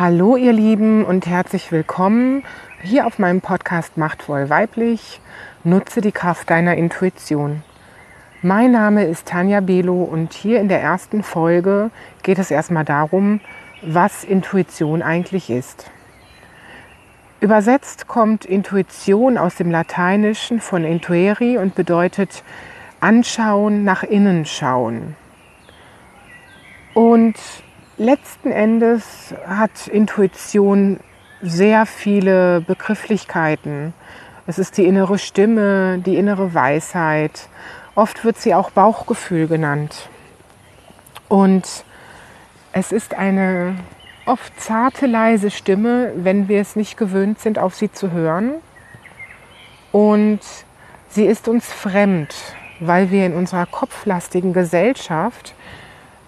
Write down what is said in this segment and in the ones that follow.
Hallo ihr Lieben und herzlich willkommen hier auf meinem Podcast Machtvoll Weiblich. Nutze die Kraft deiner Intuition. Mein Name ist Tanja Belo und hier in der ersten Folge geht es erstmal darum, was Intuition eigentlich ist. Übersetzt kommt Intuition aus dem Lateinischen von intueri und bedeutet anschauen, nach innen schauen. Und letzten Endes hat Intuition sehr viele Begrifflichkeiten. Es ist die innere Stimme, die innere Weisheit. Oft wird sie auch Bauchgefühl genannt. Und es ist eine oft zarte, leise Stimme, wenn wir es nicht gewöhnt sind, auf sie zu hören. Und sie ist uns fremd, weil wir in unserer kopflastigen Gesellschaft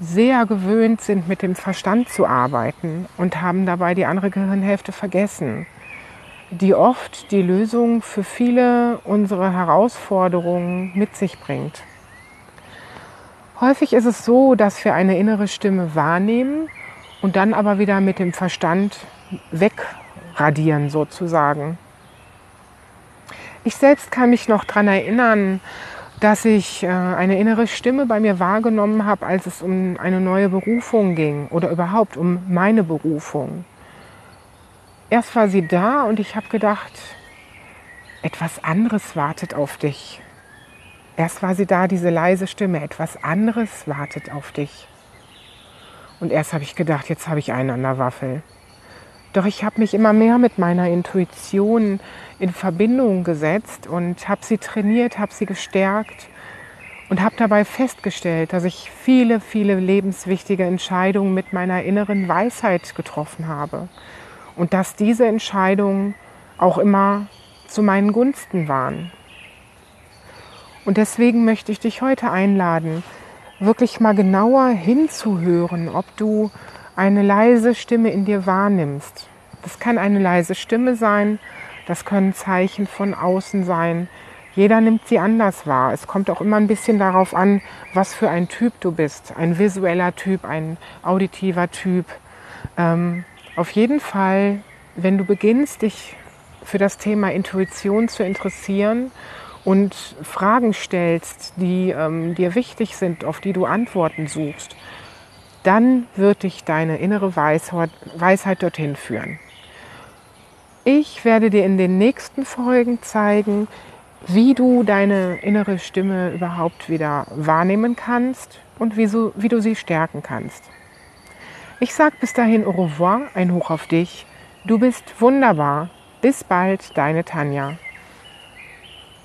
sehr gewöhnt sind, mit dem Verstand zu arbeiten und haben dabei die andere Gehirnhälfte vergessen, die oft die Lösung für viele unserer Herausforderungen mit sich bringt. Häufig ist es so, dass wir eine innere Stimme wahrnehmen und dann aber wieder mit dem Verstand wegradieren sozusagen. Ich selbst kann mich noch daran erinnern, dass ich äh, eine innere Stimme bei mir wahrgenommen habe, als es um eine neue Berufung ging oder überhaupt um meine Berufung. Erst war sie da und ich habe gedacht, etwas anderes wartet auf dich. Erst war sie da, diese leise Stimme, etwas anderes wartet auf dich. Und erst habe ich gedacht, jetzt habe ich einen an der Waffel. Doch ich habe mich immer mehr mit meiner Intuition in Verbindung gesetzt und habe sie trainiert, habe sie gestärkt und habe dabei festgestellt, dass ich viele, viele lebenswichtige Entscheidungen mit meiner inneren Weisheit getroffen habe und dass diese Entscheidungen auch immer zu meinen Gunsten waren. Und deswegen möchte ich dich heute einladen, wirklich mal genauer hinzuhören, ob du eine leise Stimme in dir wahrnimmst. Das kann eine leise Stimme sein, das können Zeichen von außen sein. Jeder nimmt sie anders wahr. Es kommt auch immer ein bisschen darauf an, was für ein Typ du bist. Ein visueller Typ, ein auditiver Typ. Ähm, auf jeden Fall, wenn du beginnst, dich für das Thema Intuition zu interessieren und Fragen stellst, die ähm, dir wichtig sind, auf die du Antworten suchst, dann wird dich deine innere Weisheit, dorthin führen. Ich werde dir in den nächsten Folgen zeigen, wie du deine innere Stimme überhaupt wieder wahrnehmen kannst und wie, so, wie du sie stärken kannst. Ich sage bis dahin au revoir, ein Hoch auf dich. Du bist wunderbar. Bis bald, deine Tanja.